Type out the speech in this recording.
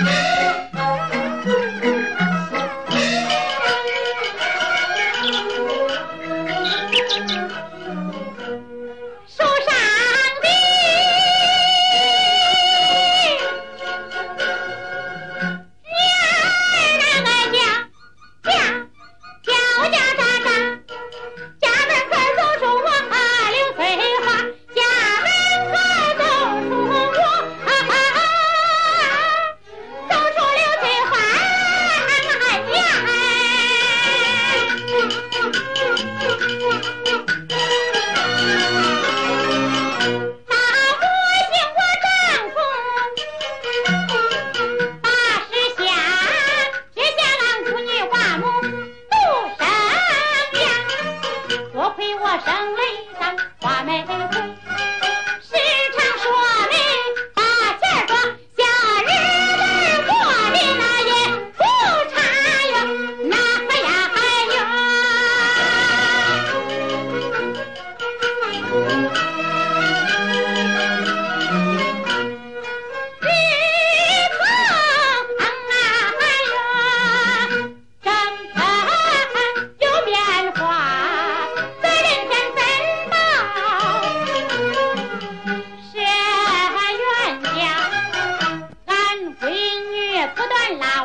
Yeah. 不断拉。